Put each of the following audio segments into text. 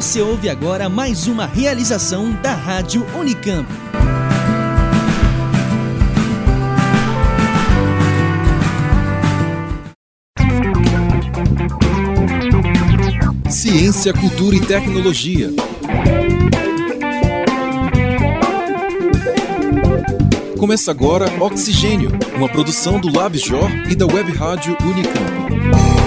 Você ouve agora mais uma realização da Rádio Unicamp. Ciência, cultura e tecnologia. Começa agora Oxigênio, uma produção do LabJOR e da Web Rádio Unicamp.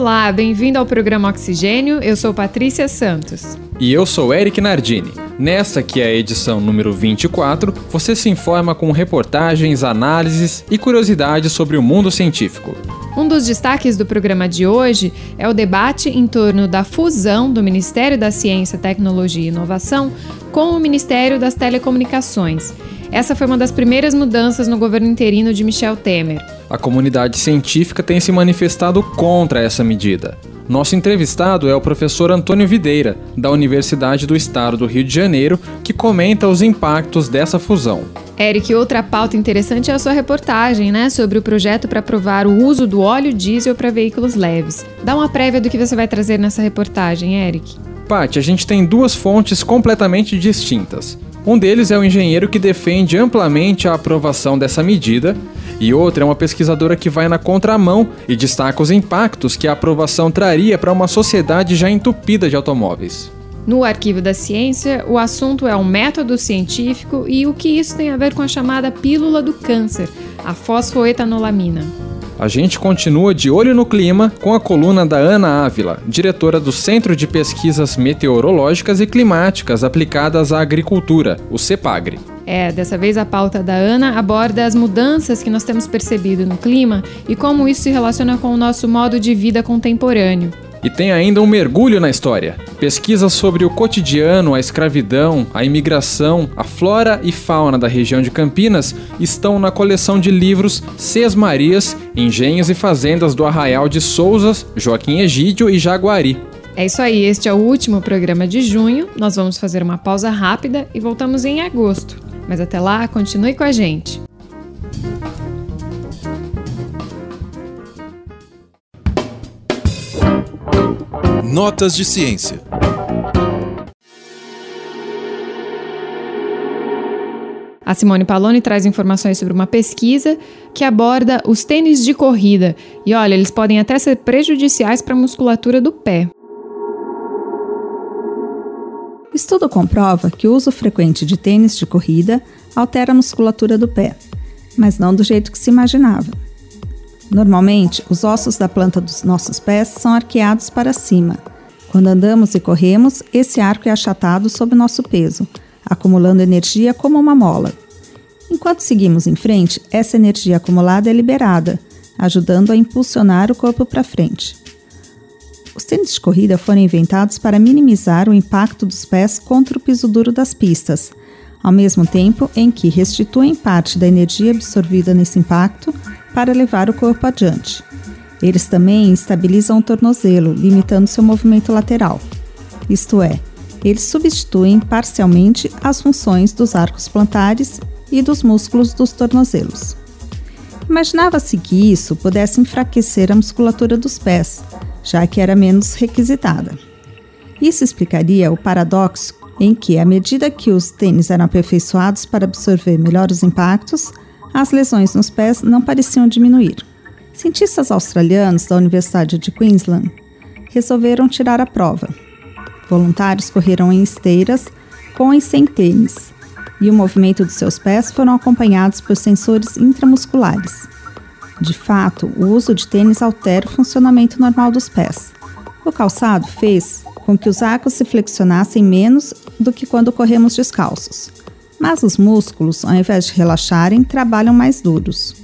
Olá, bem-vindo ao programa Oxigênio. Eu sou Patrícia Santos. E eu sou Eric Nardini. Nesta, que é a edição número 24, você se informa com reportagens, análises e curiosidades sobre o mundo científico. Um dos destaques do programa de hoje é o debate em torno da fusão do Ministério da Ciência, Tecnologia e Inovação com o Ministério das Telecomunicações. Essa foi uma das primeiras mudanças no governo interino de Michel Temer. A comunidade científica tem se manifestado contra essa medida. Nosso entrevistado é o professor Antônio Videira, da Universidade do Estado do Rio de Janeiro, que comenta os impactos dessa fusão. Eric, outra pauta interessante é a sua reportagem, né, sobre o projeto para aprovar o uso do óleo diesel para veículos leves. Dá uma prévia do que você vai trazer nessa reportagem, Eric. Paty, a gente tem duas fontes completamente distintas. Um deles é o engenheiro que defende amplamente a aprovação dessa medida, e outra é uma pesquisadora que vai na contramão e destaca os impactos que a aprovação traria para uma sociedade já entupida de automóveis. No Arquivo da Ciência, o assunto é o método científico e o que isso tem a ver com a chamada pílula do câncer, a fosfoetanolamina. A gente continua de olho no clima com a coluna da Ana Ávila, diretora do Centro de Pesquisas Meteorológicas e Climáticas Aplicadas à Agricultura, o CEPAGRE. É, dessa vez a pauta da Ana aborda as mudanças que nós temos percebido no clima e como isso se relaciona com o nosso modo de vida contemporâneo. E tem ainda um mergulho na história. Pesquisas sobre o cotidiano, a escravidão, a imigração, a flora e fauna da região de Campinas estão na coleção de livros Seis Marias, Engenhos e Fazendas do Arraial de Souzas, Joaquim Egídio e Jaguari. É isso aí, este é o último programa de junho. Nós vamos fazer uma pausa rápida e voltamos em agosto. Mas até lá, continue com a gente. Notas de ciência. A Simone Paloni traz informações sobre uma pesquisa que aborda os tênis de corrida. E olha, eles podem até ser prejudiciais para a musculatura do pé. O estudo comprova que o uso frequente de tênis de corrida altera a musculatura do pé, mas não do jeito que se imaginava. Normalmente, os ossos da planta dos nossos pés são arqueados para cima. Quando andamos e corremos, esse arco é achatado sob nosso peso, acumulando energia como uma mola. Enquanto seguimos em frente, essa energia acumulada é liberada, ajudando a impulsionar o corpo para frente. Os tênis de corrida foram inventados para minimizar o impacto dos pés contra o piso duro das pistas, ao mesmo tempo em que restituem parte da energia absorvida nesse impacto para levar o corpo adiante. Eles também estabilizam o tornozelo, limitando seu movimento lateral. Isto é, eles substituem parcialmente as funções dos arcos plantares e dos músculos dos tornozelos. Imaginava-se que isso pudesse enfraquecer a musculatura dos pés, já que era menos requisitada. Isso explicaria o paradoxo em que, à medida que os tênis eram aperfeiçoados para absorver melhor os impactos, as lesões nos pés não pareciam diminuir. Cientistas australianos da Universidade de Queensland resolveram tirar a prova. Voluntários correram em esteiras com e sem tênis, e o movimento de seus pés foram acompanhados por sensores intramusculares. De fato, o uso de tênis altera o funcionamento normal dos pés. O calçado fez com que os arcos se flexionassem menos do que quando corremos descalços, mas os músculos, ao invés de relaxarem, trabalham mais duros.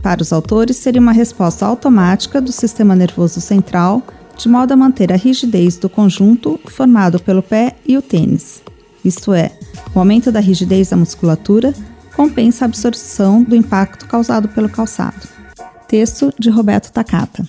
Para os autores, seria uma resposta automática do sistema nervoso central, de modo a manter a rigidez do conjunto formado pelo pé e o tênis. Isto é, o aumento da rigidez da musculatura compensa a absorção do impacto causado pelo calçado. Texto de Roberto Takata.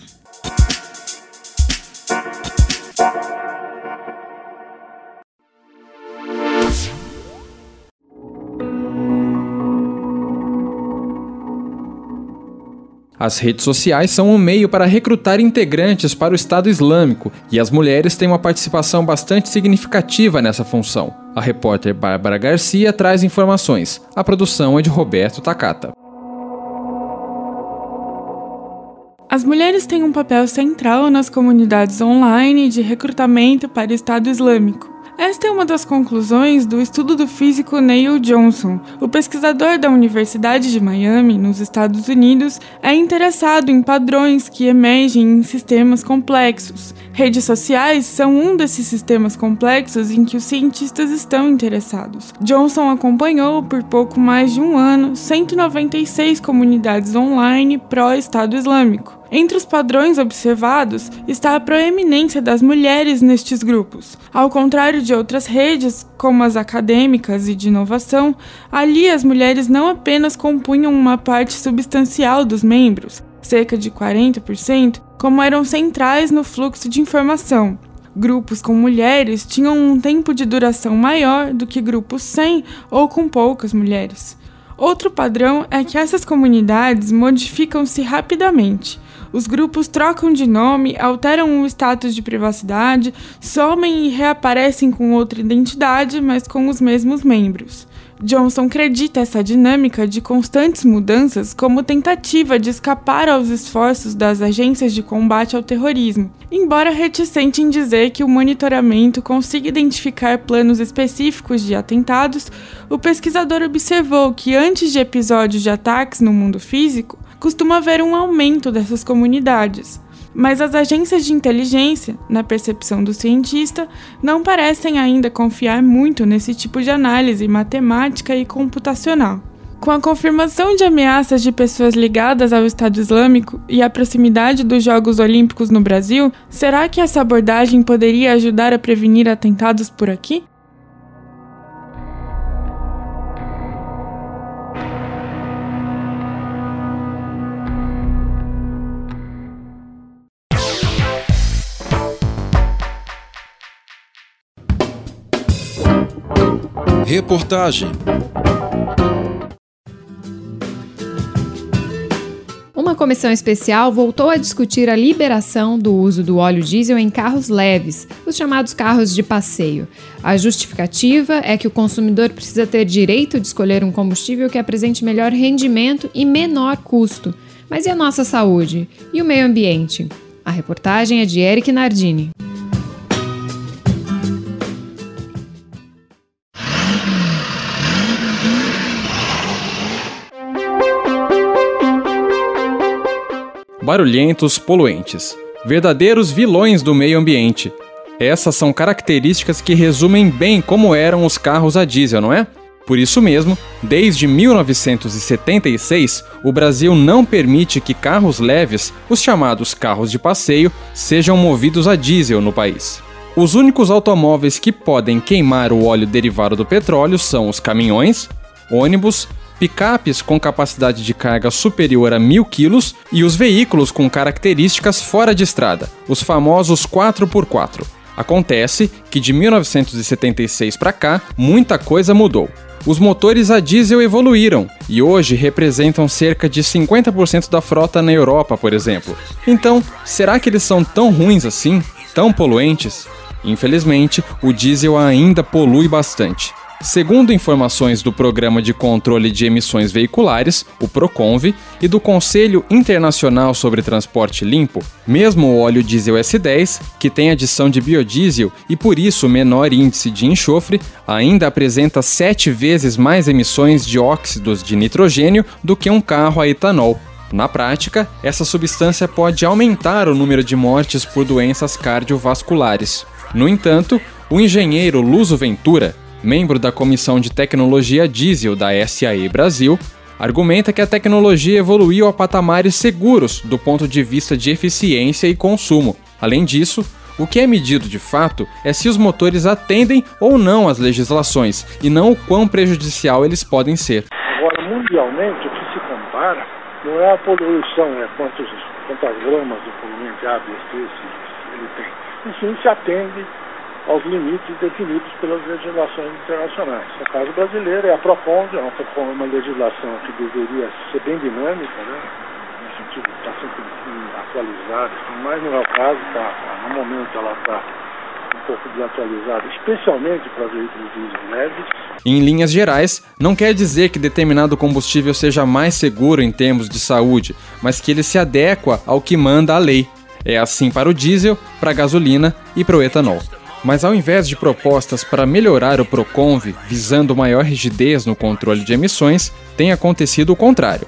As redes sociais são um meio para recrutar integrantes para o Estado Islâmico e as mulheres têm uma participação bastante significativa nessa função. A repórter Bárbara Garcia traz informações. A produção é de Roberto Takata. As mulheres têm um papel central nas comunidades online de recrutamento para o Estado Islâmico. Esta é uma das conclusões do estudo do físico Neil Johnson. O pesquisador da Universidade de Miami, nos Estados Unidos, é interessado em padrões que emergem em sistemas complexos. Redes sociais são um desses sistemas complexos em que os cientistas estão interessados. Johnson acompanhou por pouco mais de um ano 196 comunidades online pró-Estado Islâmico. Entre os padrões observados está a proeminência das mulheres nestes grupos. Ao contrário de outras redes, como as acadêmicas e de inovação, ali as mulheres não apenas compunham uma parte substancial dos membros, cerca de 40%, como eram centrais no fluxo de informação. Grupos com mulheres tinham um tempo de duração maior do que grupos sem ou com poucas mulheres. Outro padrão é que essas comunidades modificam-se rapidamente. Os grupos trocam de nome, alteram o status de privacidade, somem e reaparecem com outra identidade, mas com os mesmos membros. Johnson acredita essa dinâmica de constantes mudanças como tentativa de escapar aos esforços das agências de combate ao terrorismo, embora reticente em dizer que o monitoramento consiga identificar planos específicos de atentados, o pesquisador observou que antes de episódios de ataques no mundo físico, costuma haver um aumento dessas comunidades. Mas as agências de inteligência, na percepção do cientista, não parecem ainda confiar muito nesse tipo de análise matemática e computacional. Com a confirmação de ameaças de pessoas ligadas ao Estado Islâmico e a proximidade dos Jogos Olímpicos no Brasil, será que essa abordagem poderia ajudar a prevenir atentados por aqui? Reportagem Uma comissão especial voltou a discutir a liberação do uso do óleo diesel em carros leves, os chamados carros de passeio. A justificativa é que o consumidor precisa ter direito de escolher um combustível que apresente melhor rendimento e menor custo. Mas e a nossa saúde? E o meio ambiente? A reportagem é de Eric Nardini. Barulhentos, poluentes. Verdadeiros vilões do meio ambiente. Essas são características que resumem bem como eram os carros a diesel, não é? Por isso mesmo, desde 1976, o Brasil não permite que carros leves, os chamados carros de passeio, sejam movidos a diesel no país. Os únicos automóveis que podem queimar o óleo derivado do petróleo são os caminhões, ônibus, picapes com capacidade de carga superior a mil quilos e os veículos com características fora de estrada, os famosos 4x4. Acontece que de 1976 para cá, muita coisa mudou. Os motores a diesel evoluíram e hoje representam cerca de 50% da frota na Europa, por exemplo. Então, será que eles são tão ruins assim? Tão poluentes? Infelizmente, o diesel ainda polui bastante. Segundo informações do Programa de Controle de Emissões Veiculares, o Proconv, e do Conselho Internacional sobre Transporte Limpo, mesmo o óleo diesel S10, que tem adição de biodiesel e por isso menor índice de enxofre, ainda apresenta sete vezes mais emissões de óxidos de nitrogênio do que um carro a etanol. Na prática, essa substância pode aumentar o número de mortes por doenças cardiovasculares. No entanto, o engenheiro Luso Ventura, membro da Comissão de Tecnologia Diesel da SAE Brasil, argumenta que a tecnologia evoluiu a patamares seguros do ponto de vista de eficiência e consumo. Além disso, o que é medido de fato é se os motores atendem ou não às legislações e não o quão prejudicial eles podem ser. Agora, mundialmente, o que se compara não é a poluição, é quantos, quantas gramas de poluente A, B, C, ele tem. Enfim, se atende aos limites definidos pelas legislações internacionais. No caso brasileiro, é a PROCONV, é uma, legislação que deveria ser bem dinâmica, né? no sentido de estar sempre atualizada, mas não é o caso, tá, no momento ela está um pouco desatualizada, especialmente para veículos diesel leves. Em linhas gerais, não quer dizer que determinado combustível seja mais seguro em termos de saúde, mas que ele se adequa ao que manda a lei. É assim para o diesel, para a gasolina e para o etanol. Mas ao invés de propostas para melhorar o Proconv visando maior rigidez no controle de emissões, tem acontecido o contrário.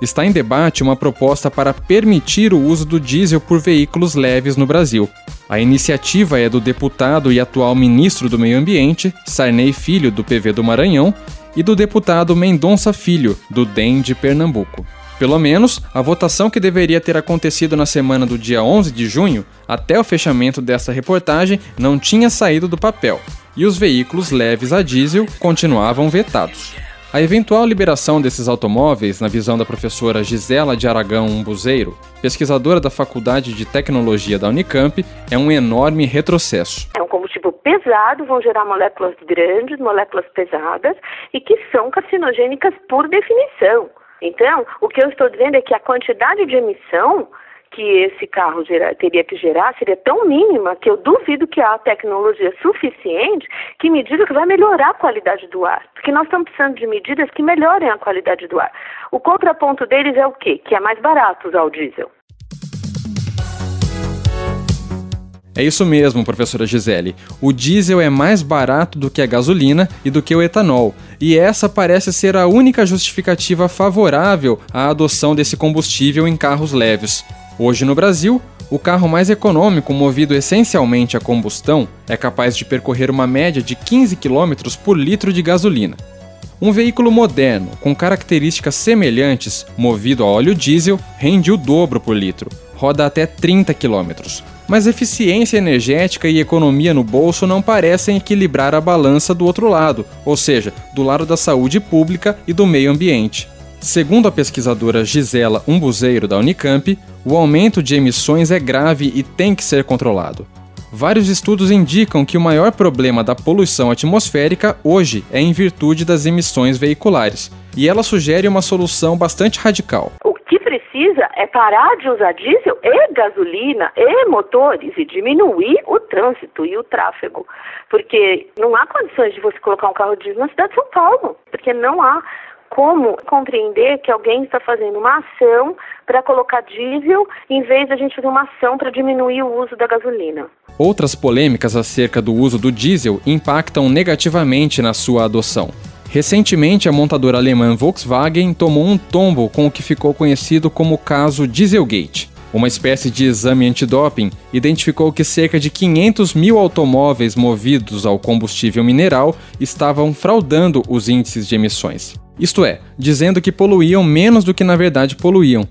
Está em debate uma proposta para permitir o uso do diesel por veículos leves no Brasil. A iniciativa é do deputado e atual ministro do Meio Ambiente, Sarney Filho, do PV do Maranhão, e do deputado Mendonça Filho, do DEM de Pernambuco. Pelo menos, a votação que deveria ter acontecido na semana do dia 11 de junho, até o fechamento desta reportagem, não tinha saído do papel, e os veículos leves a diesel continuavam vetados. A eventual liberação desses automóveis, na visão da professora Gisela de Aragão Umbuzeiro, pesquisadora da Faculdade de Tecnologia da Unicamp, é um enorme retrocesso. É um combustível pesado, vão gerar moléculas grandes, moléculas pesadas e que são carcinogênicas por definição. Então, o que eu estou dizendo é que a quantidade de emissão que esse carro teria que gerar seria tão mínima que eu duvido que há tecnologia suficiente que me diga que vai melhorar a qualidade do ar. Porque nós estamos precisando de medidas que melhorem a qualidade do ar. O contraponto deles é o quê? Que é mais barato usar o diesel. É isso mesmo, professora Gisele. O diesel é mais barato do que a gasolina e do que o etanol, e essa parece ser a única justificativa favorável à adoção desse combustível em carros leves. Hoje no Brasil, o carro mais econômico, movido essencialmente a combustão, é capaz de percorrer uma média de 15 km por litro de gasolina. Um veículo moderno, com características semelhantes, movido a óleo diesel, rende o dobro por litro, roda até 30 km. Mas eficiência energética e economia no bolso não parecem equilibrar a balança do outro lado, ou seja, do lado da saúde pública e do meio ambiente. Segundo a pesquisadora Gisela Umbuzeiro da Unicamp, o aumento de emissões é grave e tem que ser controlado. Vários estudos indicam que o maior problema da poluição atmosférica hoje é em virtude das emissões veiculares, e ela sugere uma solução bastante radical. O precisa é parar de usar diesel e gasolina e motores e diminuir o trânsito e o tráfego. Porque não há condições de você colocar um carro diesel na cidade de São Paulo, porque não há como compreender que alguém está fazendo uma ação para colocar diesel em vez de a gente fazer uma ação para diminuir o uso da gasolina. Outras polêmicas acerca do uso do diesel impactam negativamente na sua adoção. Recentemente, a montadora alemã Volkswagen tomou um tombo com o que ficou conhecido como caso Dieselgate. Uma espécie de exame antidoping identificou que cerca de 500 mil automóveis movidos ao combustível mineral estavam fraudando os índices de emissões. Isto é, dizendo que poluíam menos do que na verdade poluíam.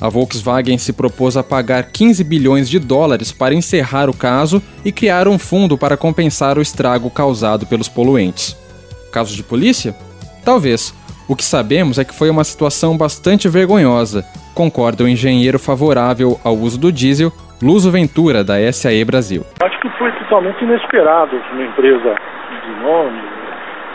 A Volkswagen se propôs a pagar 15 bilhões de dólares para encerrar o caso e criar um fundo para compensar o estrago causado pelos poluentes. Caso de polícia? Talvez. O que sabemos é que foi uma situação bastante vergonhosa, concorda o engenheiro favorável ao uso do diesel, Luso Ventura, da SAE Brasil. Acho que foi totalmente inesperado uma empresa de nome,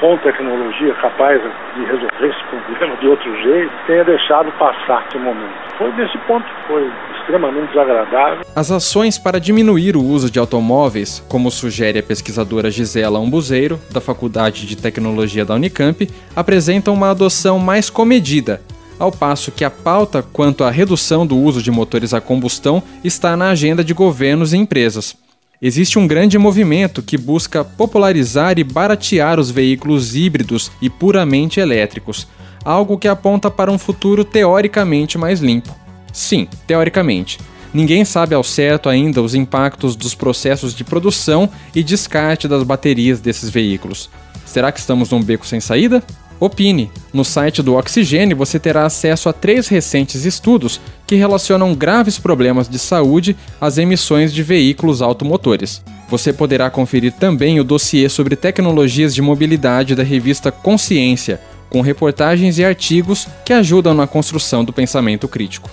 com tecnologia capaz de resolver esse problema de outro jeito, tenha deixado passar esse momento. Foi nesse ponto que foi extremamente desagradável. As ações para diminuir o uso de automóveis, como sugere a pesquisadora Gisela Umbuzeiro, da Faculdade de Tecnologia da Unicamp, apresentam uma adoção mais comedida, ao passo que a pauta quanto à redução do uso de motores a combustão está na agenda de governos e empresas existe um grande movimento que busca popularizar e baratear os veículos híbridos e puramente elétricos, algo que aponta para um futuro teoricamente mais limpo. Sim, teoricamente. Ninguém sabe ao certo ainda os impactos dos processos de produção e descarte das baterias desses veículos. Será que estamos num beco sem saída? Opine. No site do Oxigênio você terá acesso a três recentes estudos que relacionam graves problemas de saúde às emissões de veículos automotores. Você poderá conferir também o dossiê sobre tecnologias de mobilidade da revista Consciência, com reportagens e artigos que ajudam na construção do pensamento crítico.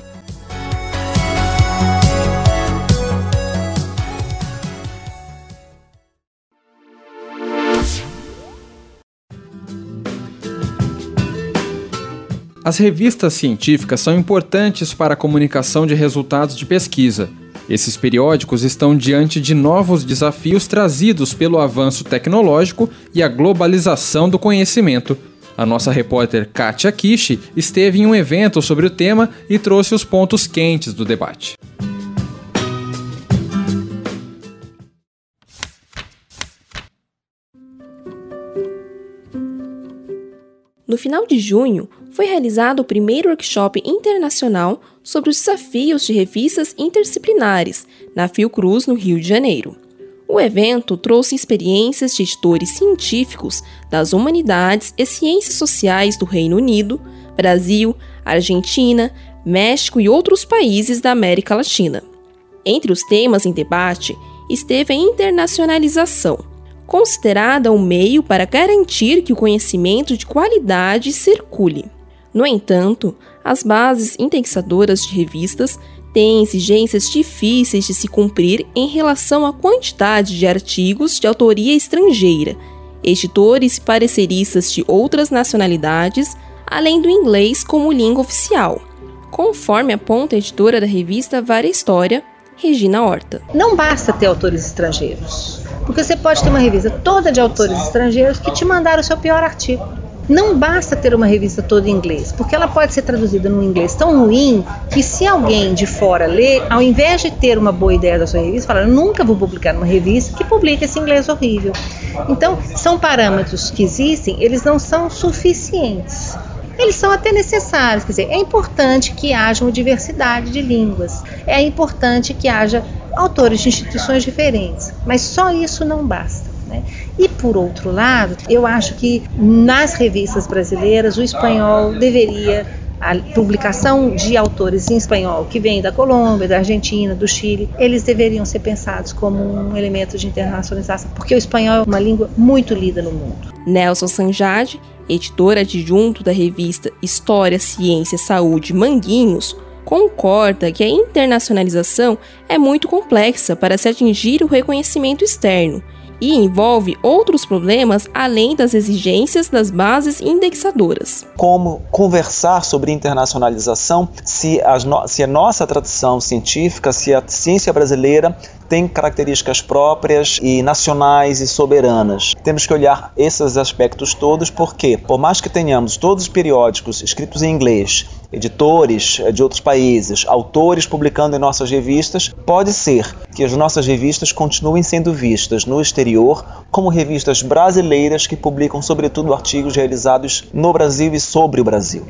As revistas científicas são importantes para a comunicação de resultados de pesquisa. Esses periódicos estão diante de novos desafios trazidos pelo avanço tecnológico e a globalização do conhecimento. A nossa repórter Katia Kishi esteve em um evento sobre o tema e trouxe os pontos quentes do debate. No final de junho, foi realizado o primeiro workshop internacional sobre os desafios de revistas interdisciplinares na Fiocruz, no Rio de Janeiro. O evento trouxe experiências de editores científicos das humanidades e ciências sociais do Reino Unido, Brasil, Argentina, México e outros países da América Latina. Entre os temas em debate esteve a internacionalização, considerada um meio para garantir que o conhecimento de qualidade circule. No entanto, as bases indexadoras de revistas têm exigências difíceis de se cumprir em relação à quantidade de artigos de autoria estrangeira, editores e pareceristas de outras nacionalidades, além do inglês como língua oficial, conforme aponta a editora da revista Vara História, Regina Horta. Não basta ter autores estrangeiros. Porque você pode ter uma revista toda de autores estrangeiros que te mandaram o seu pior artigo. Não basta ter uma revista toda em inglês, porque ela pode ser traduzida num inglês tão ruim que se alguém de fora ler, ao invés de ter uma boa ideia da sua revista, fala, nunca vou publicar numa revista que publica esse inglês horrível. Então, são parâmetros que existem, eles não são suficientes eles são até necessários. Quer dizer, é importante que haja uma diversidade de línguas, é importante que haja autores de instituições diferentes, mas só isso não basta. Né? E por outro lado, eu acho que nas revistas brasileiras o espanhol deveria a publicação de autores em espanhol que vêm da Colômbia, da Argentina, do Chile, eles deveriam ser pensados como um elemento de internacionalização, porque o espanhol é uma língua muito lida no mundo. Nelson Sanjade, editor adjunto da revista História, Ciência, Saúde Manguinhos, concorda que a internacionalização é muito complexa para se atingir o reconhecimento externo e envolve outros problemas além das exigências das bases indexadoras. Como conversar sobre internacionalização se, no se a nossa tradição científica, se a ciência brasileira tem características próprias e nacionais e soberanas. Temos que olhar esses aspectos todos porque, por mais que tenhamos todos os periódicos escritos em inglês, editores eh, de outros países, autores publicando em nossas revistas, pode ser que as nossas revistas continuem sendo vistas no exterior como revistas brasileiras que publicam, sobretudo, artigos realizados no Brasil e sobre o Brasil.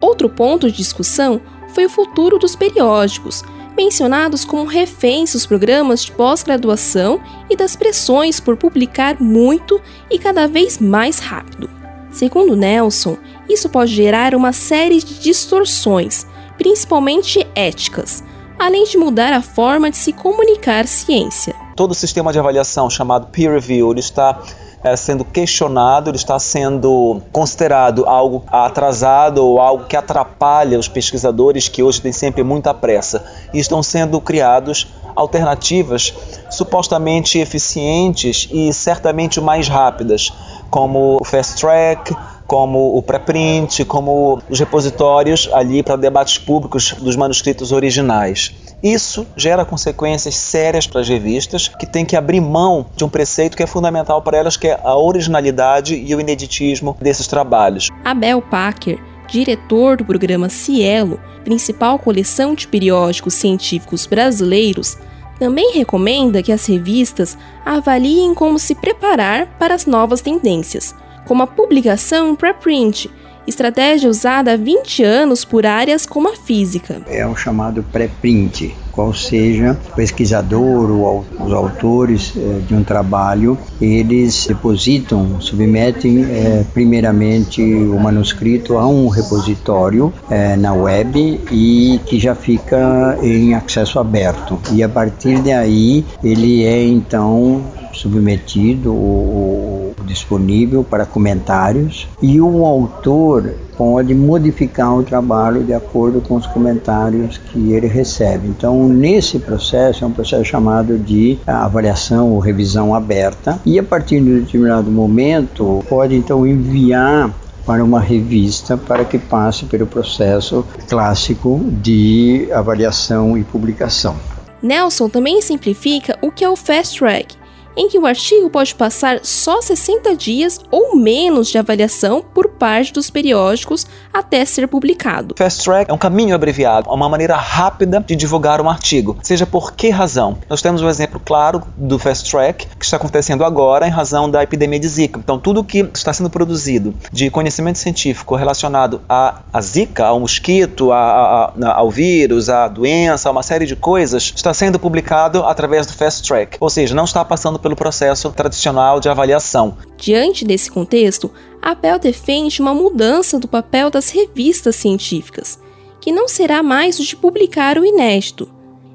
Outro ponto de discussão foi o futuro dos periódicos, mencionados como reféns dos programas de pós-graduação e das pressões por publicar muito e cada vez mais rápido. Segundo Nelson, isso pode gerar uma série de distorções, principalmente éticas, além de mudar a forma de se comunicar ciência. Todo o sistema de avaliação chamado peer review está é, sendo questionado, ele está sendo considerado algo atrasado ou algo que atrapalha os pesquisadores que hoje têm sempre muita pressa. E estão sendo criados alternativas supostamente eficientes e certamente mais rápidas, como o Fast Track, como o preprint, como os repositórios ali para debates públicos dos manuscritos originais. Isso gera consequências sérias para as revistas, que têm que abrir mão de um preceito que é fundamental para elas, que é a originalidade e o ineditismo desses trabalhos. Abel Packer, diretor do programa Cielo, principal coleção de periódicos científicos brasileiros, também recomenda que as revistas avaliem como se preparar para as novas tendências, como a publicação preprint, estratégia usada há 20 anos por áreas como a física. É o chamado pré-print, qual seja o pesquisador ou os autores eh, de um trabalho, eles depositam, submetem eh, primeiramente o manuscrito a um repositório eh, na web e que já fica em acesso aberto. E a partir daí ele é então submetido ou, disponível para comentários e o autor pode modificar o trabalho de acordo com os comentários que ele recebe. Então, nesse processo, é um processo chamado de avaliação ou revisão aberta, e a partir de um determinado momento, pode então enviar para uma revista para que passe pelo processo clássico de avaliação e publicação. Nelson também simplifica o que é o fast track em que o artigo pode passar só 60 dias ou menos de avaliação por parte dos periódicos até ser publicado. Fast Track é um caminho abreviado, uma maneira rápida de divulgar um artigo, seja por que razão. Nós temos um exemplo claro do Fast Track que está acontecendo agora em razão da epidemia de Zika. Então, tudo que está sendo produzido de conhecimento científico relacionado à, à Zika, ao mosquito, a, a, ao vírus, à doença, a uma série de coisas, está sendo publicado através do Fast Track, ou seja, não está passando pelo processo tradicional de avaliação. Diante desse contexto, a Bell defende uma mudança do papel das revistas científicas, que não será mais o de publicar o inédito.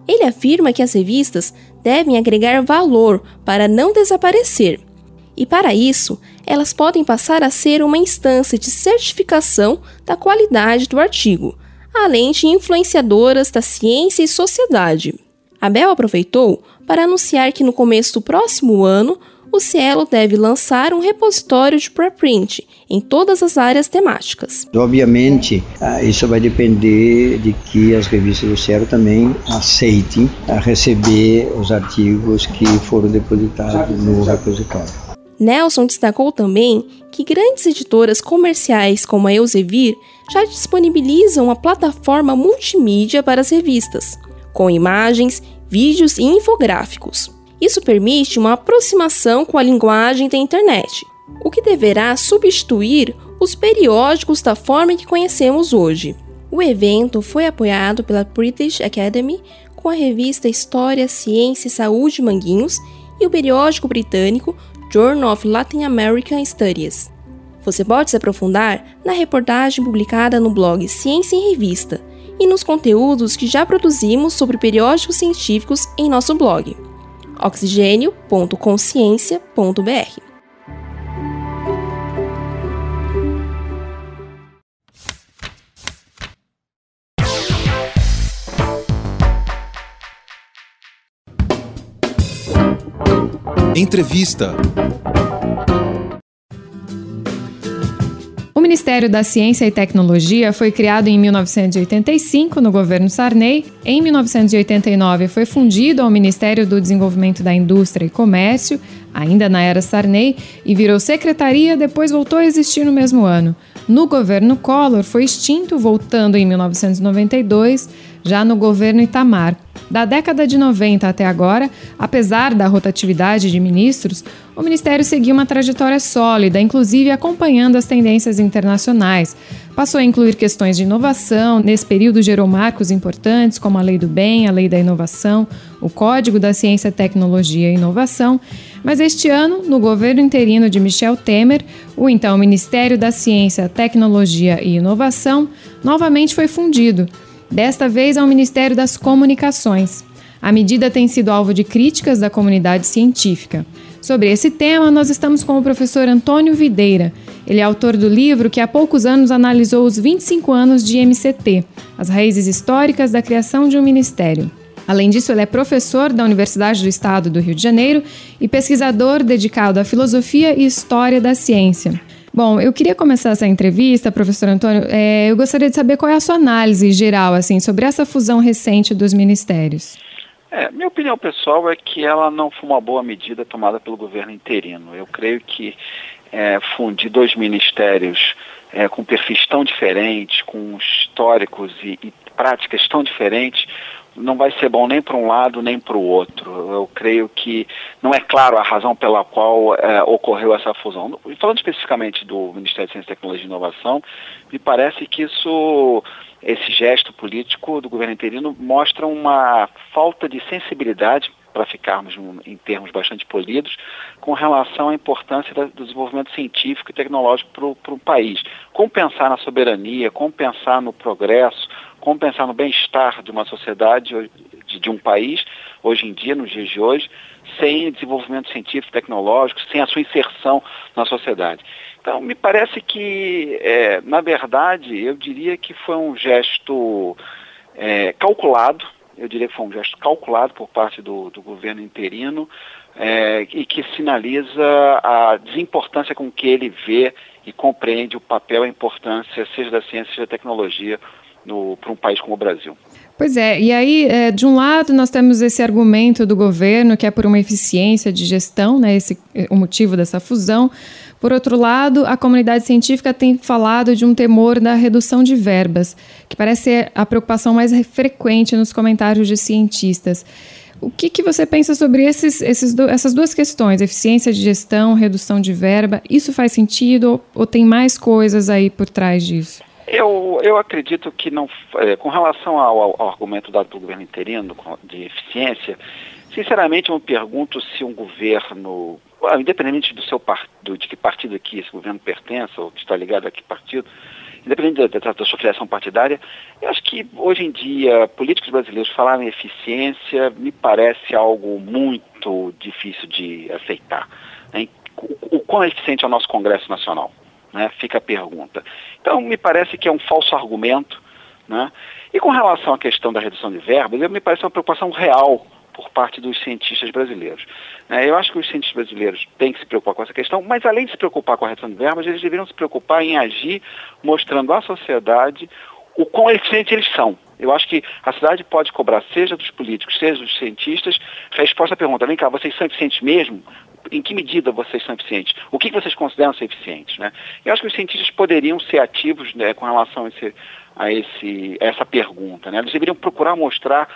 Ele afirma que as revistas devem agregar valor para não desaparecer. E para isso, elas podem passar a ser uma instância de certificação da qualidade do artigo, além de influenciadoras da ciência e sociedade. A Bell aproveitou para anunciar que no começo do próximo ano, o Cielo deve lançar um repositório de preprint em todas as áreas temáticas. Obviamente, ah, isso vai depender de que as revistas do Cielo também aceitem ah, receber os artigos que foram depositados no repositório. Nelson destacou também que grandes editoras comerciais como a Elsevier já disponibilizam uma plataforma multimídia para as revistas, com imagens, vídeos e infográficos. Isso permite uma aproximação com a linguagem da internet, o que deverá substituir os periódicos da forma que conhecemos hoje. O evento foi apoiado pela British Academy com a revista História, Ciência e Saúde Manguinhos e o periódico britânico Journal of Latin American Studies. Você pode se aprofundar na reportagem publicada no blog Ciência em Revista e nos conteúdos que já produzimos sobre periódicos científicos em nosso blog oxigênio.consciência.br. Entrevista. Ministério da Ciência e Tecnologia foi criado em 1985 no governo Sarney. Em 1989 foi fundido ao Ministério do Desenvolvimento da Indústria e Comércio, ainda na era Sarney, e virou secretaria, depois voltou a existir no mesmo ano. No governo Collor foi extinto, voltando em 1992, já no governo Itamar. Da década de 90 até agora, apesar da rotatividade de ministros, o Ministério seguiu uma trajetória sólida, inclusive acompanhando as tendências internacionais. Passou a incluir questões de inovação, nesse período gerou marcos importantes como a Lei do Bem, a Lei da Inovação, o Código da Ciência, Tecnologia e Inovação. Mas este ano, no governo interino de Michel Temer, o então Ministério da Ciência, Tecnologia e Inovação novamente foi fundido desta vez ao Ministério das Comunicações. A medida tem sido alvo de críticas da comunidade científica. Sobre esse tema, nós estamos com o professor Antônio Videira. Ele é autor do livro que há poucos anos analisou os 25 anos de MCT, as raízes históricas da criação de um ministério. Além disso, ele é professor da Universidade do Estado do Rio de Janeiro e pesquisador dedicado à filosofia e história da ciência. Bom, eu queria começar essa entrevista, professor Antônio. É, eu gostaria de saber qual é a sua análise geral assim sobre essa fusão recente dos ministérios. É, minha opinião pessoal é que ela não foi uma boa medida tomada pelo governo interino. Eu creio que é, fundir dois ministérios é, com perfis tão diferentes, com históricos e, e práticas tão diferentes, não vai ser bom nem para um lado nem para o outro. Eu creio que não é claro a razão pela qual é, ocorreu essa fusão. Falando especificamente do Ministério de Ciência, Tecnologia e Inovação, me parece que isso, esse gesto político do governo interino mostra uma falta de sensibilidade para ficarmos em termos bastante polidos, com relação à importância do desenvolvimento científico e tecnológico para o país. Como pensar na soberania, como pensar no progresso, como pensar no bem-estar de uma sociedade, de, de um país, hoje em dia, nos dias de hoje, sem desenvolvimento científico tecnológico, sem a sua inserção na sociedade. Então, me parece que, é, na verdade, eu diria que foi um gesto é, calculado, eu diria que foi um gesto calculado por parte do, do governo interino é, e que sinaliza a desimportância com que ele vê e compreende o papel e a importância, seja da ciência, seja da tecnologia, para um país como o Brasil. Pois é, e aí, é, de um lado, nós temos esse argumento do governo que é por uma eficiência de gestão, né, esse, o motivo dessa fusão. Por outro lado, a comunidade científica tem falado de um temor da redução de verbas, que parece ser a preocupação mais frequente nos comentários de cientistas. O que, que você pensa sobre esses, esses essas duas questões, eficiência de gestão, redução de verba? Isso faz sentido ou, ou tem mais coisas aí por trás disso? Eu, eu acredito que não, é, com relação ao, ao, argumento dado pelo governo interino de eficiência, sinceramente eu me pergunto se um governo, independente do seu partido, de que partido que esse governo pertence ou que está ligado a que partido, independente da, da, da, sua filiação partidária, eu acho que hoje em dia políticos brasileiros falarem em eficiência me parece algo muito difícil de aceitar. Né? O, o quão eficiente é o nosso Congresso Nacional? Né? Fica a pergunta. Então, me parece que é um falso argumento. Né? E com relação à questão da redução de verbas, me parece uma preocupação real por parte dos cientistas brasileiros. É, eu acho que os cientistas brasileiros têm que se preocupar com essa questão, mas além de se preocupar com a redução de verbas, eles deveriam se preocupar em agir mostrando à sociedade o quão eficientes eles são. Eu acho que a cidade pode cobrar, seja dos políticos, seja dos cientistas, resposta à pergunta, vem cá, vocês são eficientes mesmo? Em que medida vocês são eficientes? O que vocês consideram ser eficientes? Né? Eu acho que os cientistas poderiam ser ativos né, com relação a, esse, a, esse, a essa pergunta. Né? Eles deveriam procurar mostrar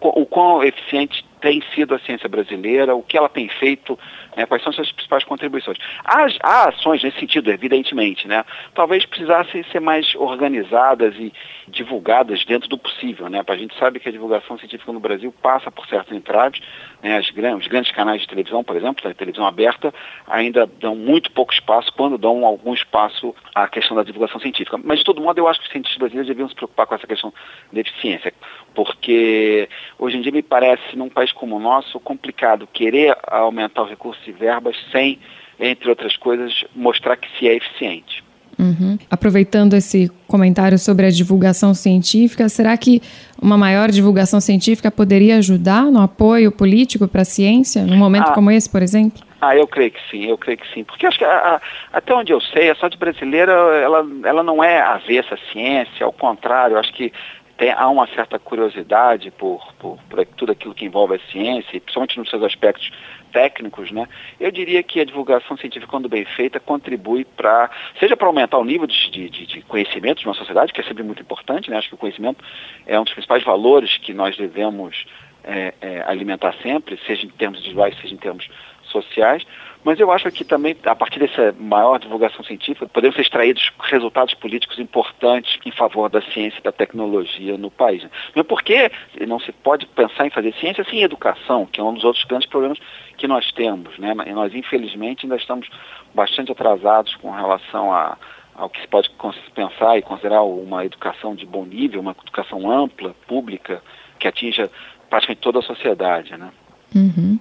o quão eficiente tem sido a ciência brasileira, o que ela tem feito, né, quais são suas principais contribuições. Há, há, ações nesse sentido, evidentemente, né? Talvez precisassem ser mais organizadas e divulgadas dentro do possível, né? A gente sabe que a divulgação científica no Brasil passa por certos entraves, né? As, os grandes canais de televisão, por exemplo, a televisão aberta, ainda dão muito pouco espaço, quando dão algum espaço à questão da divulgação científica. Mas, de todo modo, eu acho que os cientistas brasileiros deviam se preocupar com essa questão da eficiência, porque hoje em dia me parece, num país como o nosso, complicado querer aumentar o recurso de verbas sem, entre outras coisas, mostrar que se é eficiente. Uhum. Aproveitando esse comentário sobre a divulgação científica, será que uma maior divulgação científica poderia ajudar no apoio político para a ciência, num momento ah, como esse, por exemplo? Ah, eu creio que sim, eu creio que sim. Porque acho que a, a, até onde eu sei, a saúde brasileira ela, ela não é avessa à ciência, ao contrário, acho que tem, há uma certa curiosidade por, por, por, tudo aquilo que envolve a ciência, principalmente nos seus aspectos técnicos, né? Eu diria que a divulgação científica, quando bem feita, contribui para, seja para aumentar o nível de, de, de, conhecimento de uma sociedade, que é sempre muito importante, né? Acho que o conhecimento é um dos principais valores que nós devemos é, é, alimentar sempre, seja em termos individuais, seja em termos sociais, mas eu acho que também, a partir dessa maior divulgação científica, podemos ser extraídos resultados políticos importantes em favor da ciência e da tecnologia no país. Não é porque não se pode pensar em fazer ciência sem educação, que é um dos outros grandes problemas que nós temos. Né? E nós, infelizmente, ainda estamos bastante atrasados com relação a, ao que se pode pensar e considerar uma educação de bom nível, uma educação ampla, pública, que atinja praticamente toda a sociedade. Né? Uhum.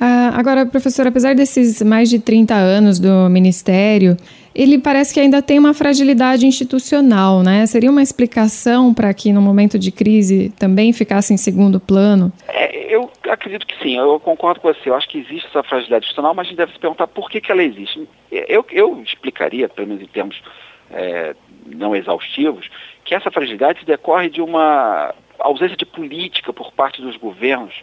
Uh, agora, professor, apesar desses mais de 30 anos do Ministério, ele parece que ainda tem uma fragilidade institucional, né? Seria uma explicação para que no momento de crise também ficasse em segundo plano? É, eu acredito que sim, eu concordo com você. Eu acho que existe essa fragilidade institucional, mas a gente deve se perguntar por que, que ela existe. Eu, eu explicaria, pelo menos em termos é, não exaustivos, que essa fragilidade decorre de uma ausência de política por parte dos governos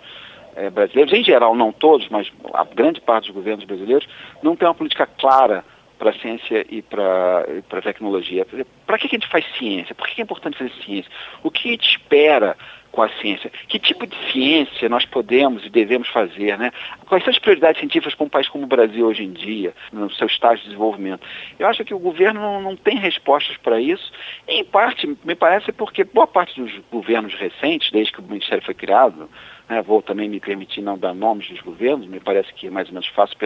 é, brasileiros, em geral, não todos, mas a grande parte dos governos brasileiros, não tem uma política clara para a ciência e para a tecnologia. Para que, que a gente faz ciência? Por que é importante fazer ciência? O que gente espera com a ciência? Que tipo de ciência nós podemos e devemos fazer? Né? Quais são as prioridades científicas para um país como o Brasil hoje em dia, no seu estágio de desenvolvimento? Eu acho que o governo não, não tem respostas para isso, em parte, me parece, porque boa parte dos governos recentes, desde que o Ministério foi criado, né, vou também me permitir não dar nomes dos governos, me parece que é mais ou menos fácil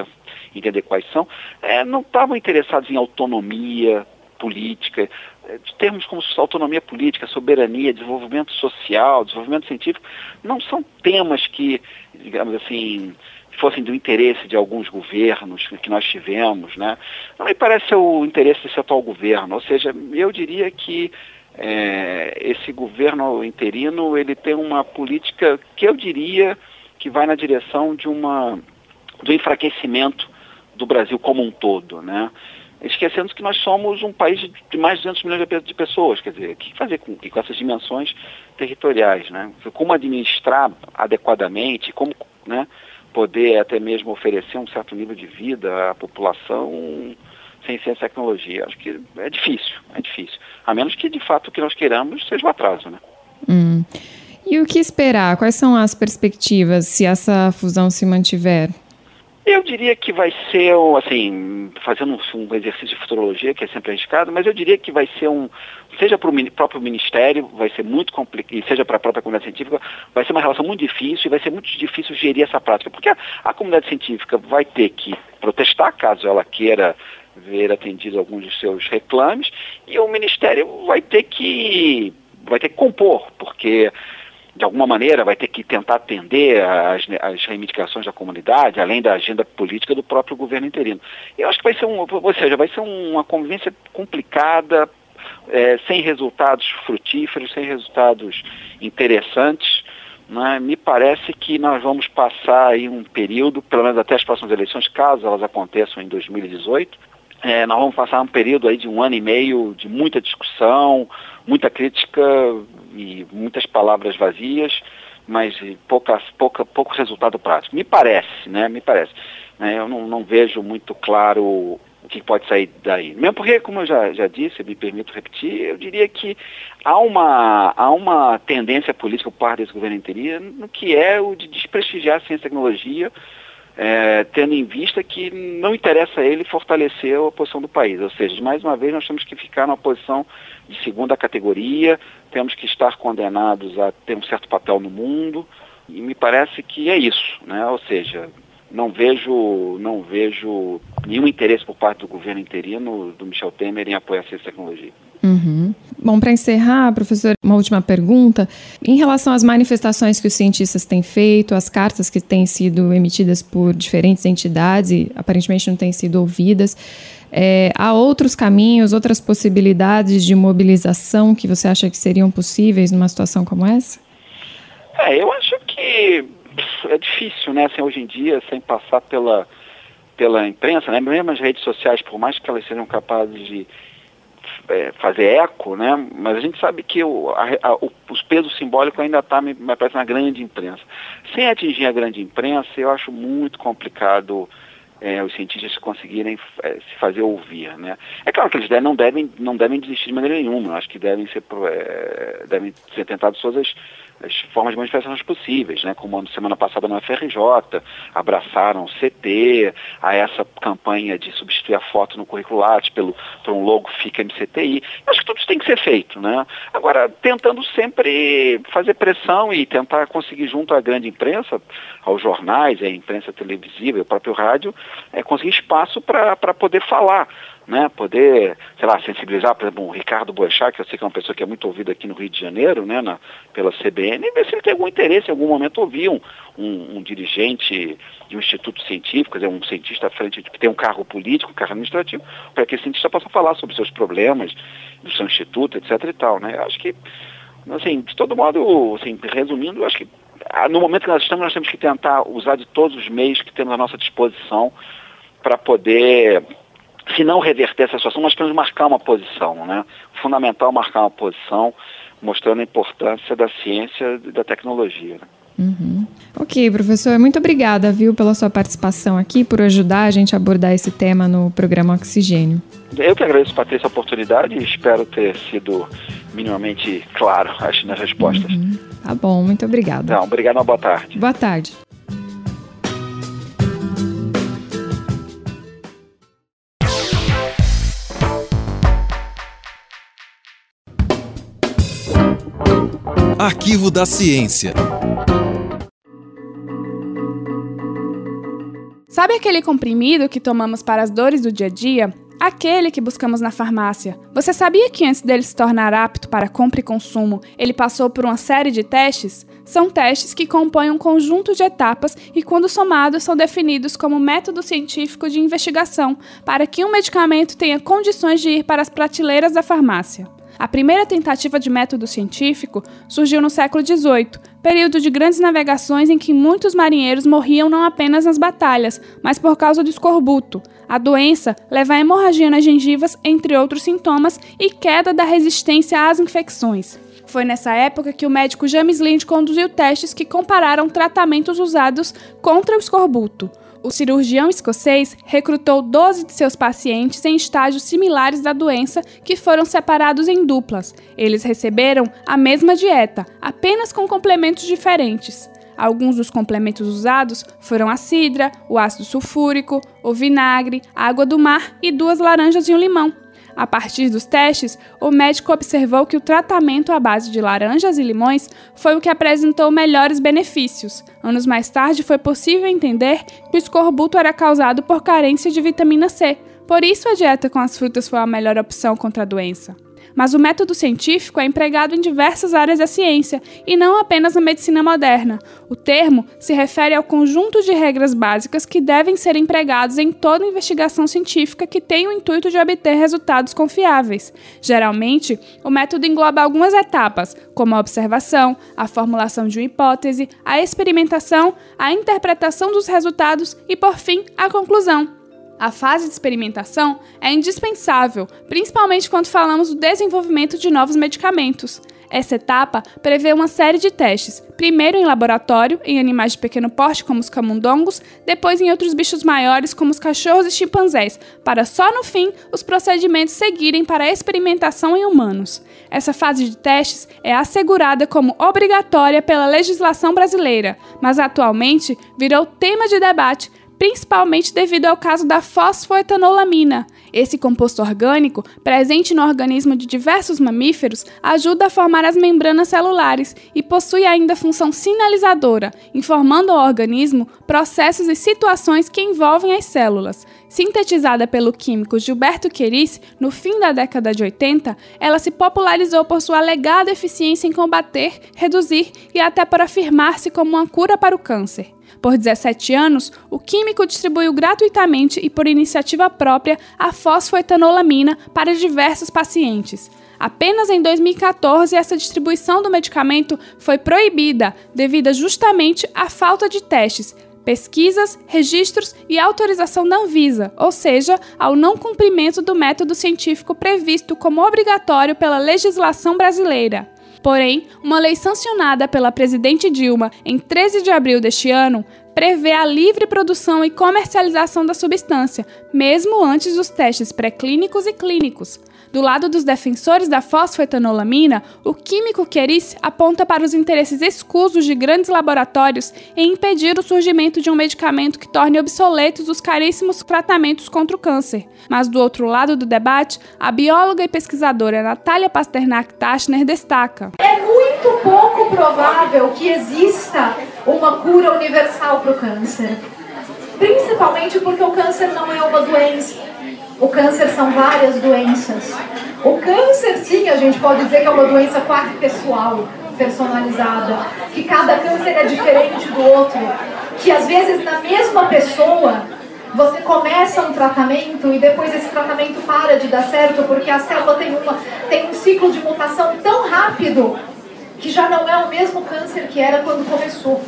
entender quais são, é, não estavam interessados em autonomia política, é, termos como autonomia política, soberania, desenvolvimento social, desenvolvimento científico, não são temas que, digamos assim, fossem do interesse de alguns governos que nós tivemos, né? Não me parece o interesse desse atual governo. Ou seja, eu diria que é, esse governo interino ele tem uma política que eu diria que vai na direção de uma do enfraquecimento do Brasil como um todo, né? Esquecendo que nós somos um país de mais de 200 milhões de pessoas, quer dizer, o que fazer com, com essas dimensões territoriais, né? Como administrar adequadamente, como, né? poder até mesmo oferecer um certo nível de vida à população sem ciência e tecnologia. Acho que é difícil, é difícil. A menos que, de fato, o que nós queiramos seja o atraso, né? Hum. E o que esperar? Quais são as perspectivas se essa fusão se mantiver? Eu diria que vai ser, assim, fazendo um exercício de futurologia, que é sempre arriscado, mas eu diria que vai ser um, seja para o próprio Ministério, vai ser muito complicado, e seja para a própria comunidade científica, vai ser uma relação muito difícil e vai ser muito difícil gerir essa prática, porque a, a comunidade científica vai ter que protestar, caso ela queira ver atendido alguns dos seus reclames, e o Ministério vai ter que vai ter que compor, porque de alguma maneira vai ter que tentar atender as, as reivindicações da comunidade, além da agenda política do próprio governo interino. Eu acho que vai ser um, ou seja, vai ser uma convivência complicada, é, sem resultados frutíferos, sem resultados interessantes. Né? Me parece que nós vamos passar aí um período, pelo menos até as próximas eleições, caso elas aconteçam em 2018, é, nós vamos passar um período aí de um ano e meio de muita discussão, muita crítica e muitas palavras vazias, mas pouca, pouca, pouco resultado prático. Me parece, né? Me parece. Né? Eu não, não vejo muito claro o que pode sair daí. Mesmo porque, como eu já, já disse, me permito repetir, eu diria que há uma, há uma tendência política por parte desse governo interino no que é o de desprestigiar a ciência e tecnologia é, tendo em vista que não interessa a ele fortalecer a posição do país. Ou seja, mais uma vez, nós temos que ficar numa posição de segunda categoria, temos que estar condenados a ter um certo papel no mundo, e me parece que é isso, né? ou seja, não vejo, não vejo nenhum interesse por parte do governo interino, do Michel Temer, em apoiar a ciência e tecnologia. Uhum. Bom, para encerrar, professor, uma última pergunta. Em relação às manifestações que os cientistas têm feito, as cartas que têm sido emitidas por diferentes entidades e aparentemente não têm sido ouvidas, é, há outros caminhos, outras possibilidades de mobilização que você acha que seriam possíveis numa situação como essa? É, eu acho que é difícil, né, assim, hoje em dia, sem passar pela, pela imprensa, né, mesmo as redes sociais, por mais que elas sejam capazes de é, fazer eco, né? Mas a gente sabe que o, a, a, o, os pesos simbólicos ainda está, me, me parece, na grande imprensa. Sem atingir a grande imprensa, eu acho muito complicado é, os cientistas conseguirem é, se fazer ouvir, né? É claro que eles devem, não devem não devem desistir de maneira nenhuma. Acho que devem ser é, devem ser tentados todas as as formas de manifestações possíveis, né? como semana passada no FRJ, abraçaram o CT, a essa campanha de substituir a foto no currículo Lattes pelo, por um logo Fica MCTI. Acho que tudo isso tem que ser feito. Né? Agora, tentando sempre fazer pressão e tentar conseguir junto à grande imprensa, aos jornais, à imprensa televisiva e ao próprio rádio, é, conseguir espaço para poder falar né, poder, sei lá, sensibilizar, por exemplo, o Ricardo Boechat, que eu sei que é uma pessoa que é muito ouvida aqui no Rio de Janeiro, né, na, pela CBN, e ver se ele tem algum interesse em algum momento ouvir um, um, um dirigente de um instituto científico, quer dizer, um cientista à frente que tem um cargo político, um cargo administrativo, para que esse cientista possa falar sobre seus problemas do seu instituto, etc e tal, né. Eu acho que, assim, de todo modo, assim, resumindo, eu acho que ah, no momento que nós estamos, nós temos que tentar usar de todos os meios que temos à nossa disposição para poder se não reverter essa situação, nós temos que marcar uma posição, né? Fundamental marcar uma posição, mostrando a importância da ciência e da tecnologia. Né? Uhum. Ok, professor, muito obrigada, viu, pela sua participação aqui, por ajudar a gente a abordar esse tema no programa Oxigênio. Eu que agradeço, Patrícia, a oportunidade e espero ter sido minimamente claro acho, nas respostas. Uhum. Tá bom, muito obrigada. Não, obrigado, uma boa tarde. Boa tarde. Arquivo da Ciência. Sabe aquele comprimido que tomamos para as dores do dia a dia? aquele que buscamos na farmácia. Você sabia que antes dele se tornar apto para compra e consumo, ele passou por uma série de testes? São testes que compõem um conjunto de etapas e, quando somados, são definidos como método científico de investigação para que um medicamento tenha condições de ir para as prateleiras da farmácia. A primeira tentativa de método científico surgiu no século XVIII, período de grandes navegações em que muitos marinheiros morriam não apenas nas batalhas, mas por causa do escorbuto. A doença leva a hemorragia nas gengivas, entre outros sintomas, e queda da resistência às infecções. Foi nessa época que o médico James Lind conduziu testes que compararam tratamentos usados contra o escorbuto. O cirurgião escocês recrutou 12 de seus pacientes em estágios similares da doença que foram separados em duplas. Eles receberam a mesma dieta, apenas com complementos diferentes. Alguns dos complementos usados foram a cidra, o ácido sulfúrico, o vinagre, a água do mar e duas laranjas e um limão. A partir dos testes, o médico observou que o tratamento à base de laranjas e limões foi o que apresentou melhores benefícios. Anos mais tarde, foi possível entender que o escorbuto era causado por carência de vitamina C. Por isso, a dieta com as frutas foi a melhor opção contra a doença mas o método científico é empregado em diversas áreas da ciência e não apenas na medicina moderna. O termo se refere ao conjunto de regras básicas que devem ser empregados em toda investigação científica que tem o intuito de obter resultados confiáveis. Geralmente, o método engloba algumas etapas, como a observação, a formulação de uma hipótese, a experimentação, a interpretação dos resultados e, por fim, a conclusão. A fase de experimentação é indispensável, principalmente quando falamos do desenvolvimento de novos medicamentos. Essa etapa prevê uma série de testes, primeiro em laboratório, em animais de pequeno porte, como os camundongos, depois em outros bichos maiores, como os cachorros e chimpanzés, para só no fim os procedimentos seguirem para a experimentação em humanos. Essa fase de testes é assegurada como obrigatória pela legislação brasileira, mas atualmente virou tema de debate principalmente devido ao caso da fosfoetanolamina. Esse composto orgânico, presente no organismo de diversos mamíferos, ajuda a formar as membranas celulares e possui ainda função sinalizadora, informando ao organismo processos e situações que envolvem as células. Sintetizada pelo químico Gilberto Queris no fim da década de 80, ela se popularizou por sua alegada eficiência em combater, reduzir e até por afirmar-se como uma cura para o câncer. Por 17 anos, o químico distribuiu gratuitamente e por iniciativa própria a fosfoetanolamina para diversos pacientes. Apenas em 2014, essa distribuição do medicamento foi proibida devido justamente à falta de testes, pesquisas, registros e autorização da Anvisa, ou seja, ao não cumprimento do método científico previsto como obrigatório pela legislação brasileira. Porém, uma lei sancionada pela presidente Dilma em 13 de abril deste ano prevê a livre produção e comercialização da substância, mesmo antes dos testes pré-clínicos e clínicos. Do lado dos defensores da fosfoetanolamina, o químico Keris aponta para os interesses escusos de grandes laboratórios em impedir o surgimento de um medicamento que torne obsoletos os caríssimos tratamentos contra o câncer. Mas do outro lado do debate, a bióloga e pesquisadora Natália Pasternak Tachner destaca: É muito pouco provável que exista uma cura universal para o câncer. Principalmente porque o câncer não é uma doença o câncer são várias doenças. O câncer, sim, a gente pode dizer que é uma doença quase pessoal, personalizada, que cada câncer é diferente do outro, que às vezes na mesma pessoa você começa um tratamento e depois esse tratamento para de dar certo porque a célula tem, uma, tem um ciclo de mutação tão rápido que já não é o mesmo câncer que era quando começou.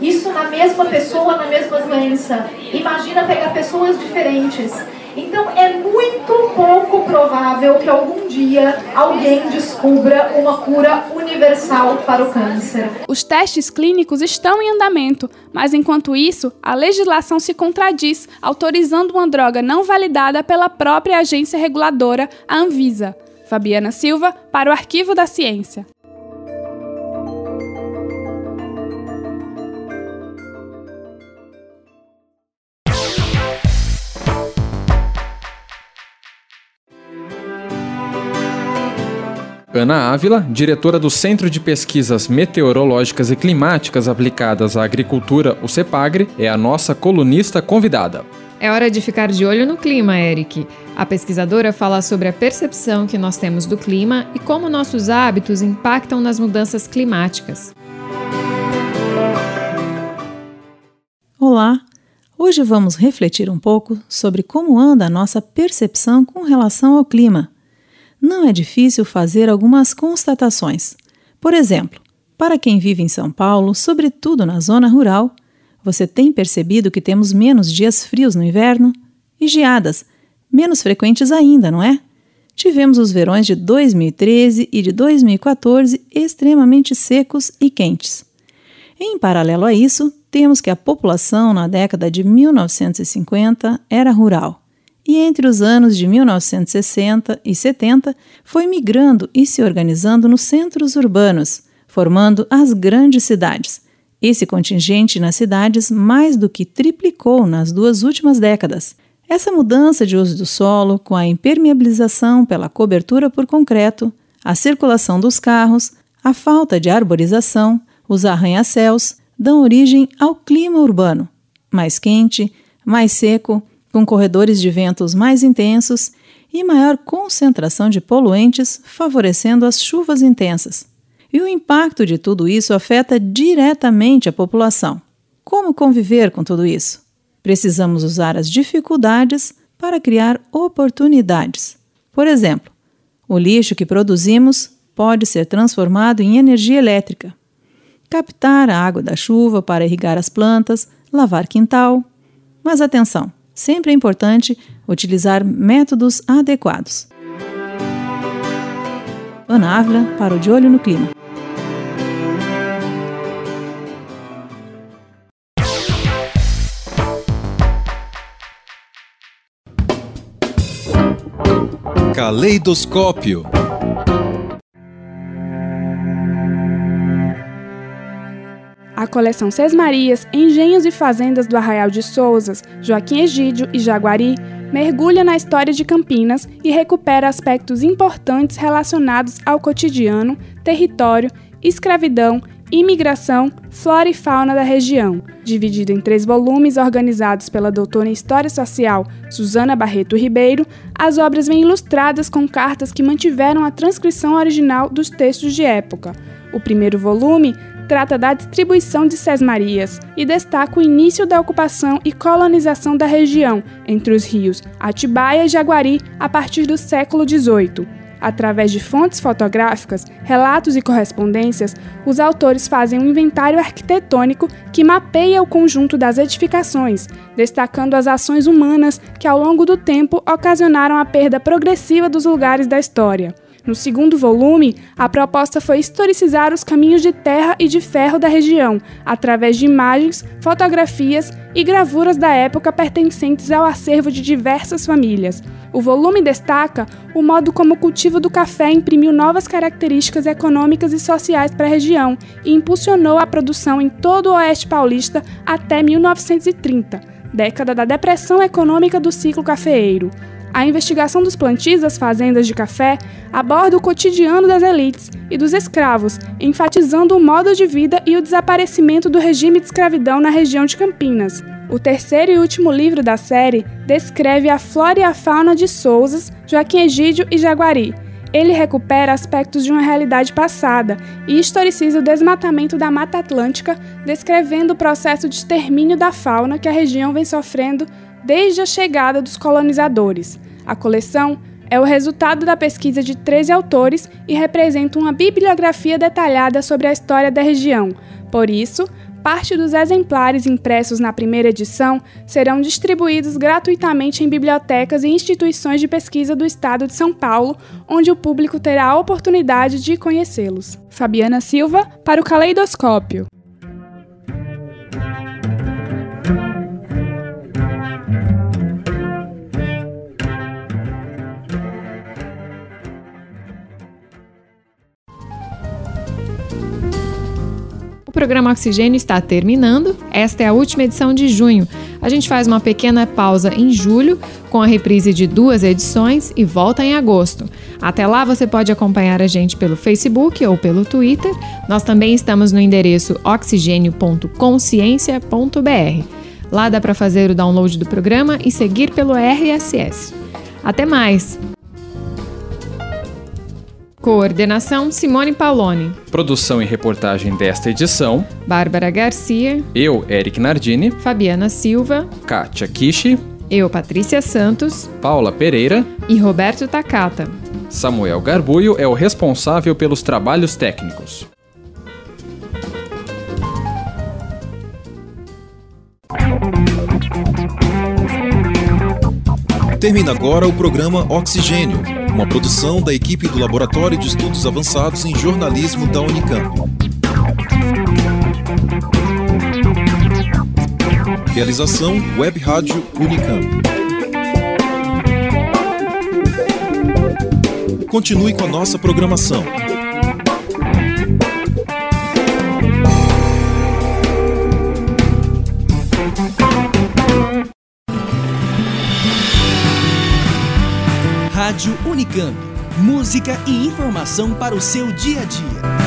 Isso na mesma pessoa, na mesma doença. Imagina pegar pessoas diferentes então é muito pouco provável que algum dia alguém descubra uma cura universal para o câncer. Os testes clínicos estão em andamento, mas enquanto isso, a legislação se contradiz, autorizando uma droga não validada pela própria agência reguladora, a Anvisa. Fabiana Silva, para o Arquivo da Ciência. Ana Ávila, diretora do Centro de Pesquisas Meteorológicas e Climáticas Aplicadas à Agricultura, o CEPAGRE, é a nossa colunista convidada. É hora de ficar de olho no clima, Eric. A pesquisadora fala sobre a percepção que nós temos do clima e como nossos hábitos impactam nas mudanças climáticas. Olá! Hoje vamos refletir um pouco sobre como anda a nossa percepção com relação ao clima. Não é difícil fazer algumas constatações. Por exemplo, para quem vive em São Paulo, sobretudo na zona rural, você tem percebido que temos menos dias frios no inverno? E geadas, menos frequentes ainda, não é? Tivemos os verões de 2013 e de 2014 extremamente secos e quentes. Em paralelo a isso, temos que a população na década de 1950 era rural e entre os anos de 1960 e 70 foi migrando e se organizando nos centros urbanos, formando as grandes cidades. Esse contingente nas cidades mais do que triplicou nas duas últimas décadas. Essa mudança de uso do solo, com a impermeabilização pela cobertura por concreto, a circulação dos carros, a falta de arborização, os arranha-céus, dão origem ao clima urbano, mais quente, mais seco, com corredores de ventos mais intensos e maior concentração de poluentes, favorecendo as chuvas intensas. E o impacto de tudo isso afeta diretamente a população. Como conviver com tudo isso? Precisamos usar as dificuldades para criar oportunidades. Por exemplo, o lixo que produzimos pode ser transformado em energia elétrica. Captar a água da chuva para irrigar as plantas, lavar quintal. Mas atenção, sempre é importante utilizar métodos adequados. Ana Ávila para o De Olho no Clima. Caleidoscópio. A coleção Sesmarias, Engenhos e Fazendas do Arraial de Souzas, Joaquim Egídio e Jaguari mergulha na história de Campinas e recupera aspectos importantes relacionados ao cotidiano, território, escravidão, imigração, flora e fauna da região. Dividido em três volumes organizados pela doutora em História Social Susana Barreto Ribeiro, as obras vêm ilustradas com cartas que mantiveram a transcrição original dos textos de época. O primeiro volume trata da distribuição de sesmarias e destaca o início da ocupação e colonização da região entre os rios Atibaia e Jaguari a partir do século XVIII. Através de fontes fotográficas, relatos e correspondências, os autores fazem um inventário arquitetônico que mapeia o conjunto das edificações, destacando as ações humanas que, ao longo do tempo, ocasionaram a perda progressiva dos lugares da história. No segundo volume, a proposta foi historicizar os caminhos de terra e de ferro da região, através de imagens, fotografias e gravuras da época pertencentes ao acervo de diversas famílias. O volume destaca o modo como o cultivo do café imprimiu novas características econômicas e sociais para a região e impulsionou a produção em todo o oeste paulista até 1930, década da depressão econômica do ciclo cafeeiro. A investigação dos plantios das fazendas de café aborda o cotidiano das elites e dos escravos, enfatizando o modo de vida e o desaparecimento do regime de escravidão na região de Campinas. O terceiro e último livro da série descreve a flora e a fauna de Souzas, Joaquim Egídio e Jaguari. Ele recupera aspectos de uma realidade passada e historiciza o desmatamento da Mata Atlântica, descrevendo o processo de extermínio da fauna que a região vem sofrendo desde a chegada dos colonizadores. A coleção é o resultado da pesquisa de 13 autores e representa uma bibliografia detalhada sobre a história da região. Por isso, parte dos exemplares impressos na primeira edição serão distribuídos gratuitamente em bibliotecas e instituições de pesquisa do estado de São Paulo, onde o público terá a oportunidade de conhecê-los. Fabiana Silva, para o Caleidoscópio. Programa Oxigênio está terminando. Esta é a última edição de junho. A gente faz uma pequena pausa em julho, com a reprise de duas edições e volta em agosto. Até lá você pode acompanhar a gente pelo Facebook ou pelo Twitter. Nós também estamos no endereço oxigênio.consciência.br. Lá dá para fazer o download do programa e seguir pelo RSS. Até mais! Coordenação Simone Pauloni. Produção e reportagem desta edição: Bárbara Garcia. Eu, Eric Nardini. Fabiana Silva. Kátia Kishi. Eu, Patrícia Santos. Paula Pereira. E Roberto Takata. Samuel Garbuio é o responsável pelos trabalhos técnicos. Termina agora o programa Oxigênio, uma produção da equipe do Laboratório de Estudos Avançados em Jornalismo da Unicamp. Realização Web Rádio Unicamp. Continue com a nossa programação. Rádio Unicamp. Música e informação para o seu dia a dia.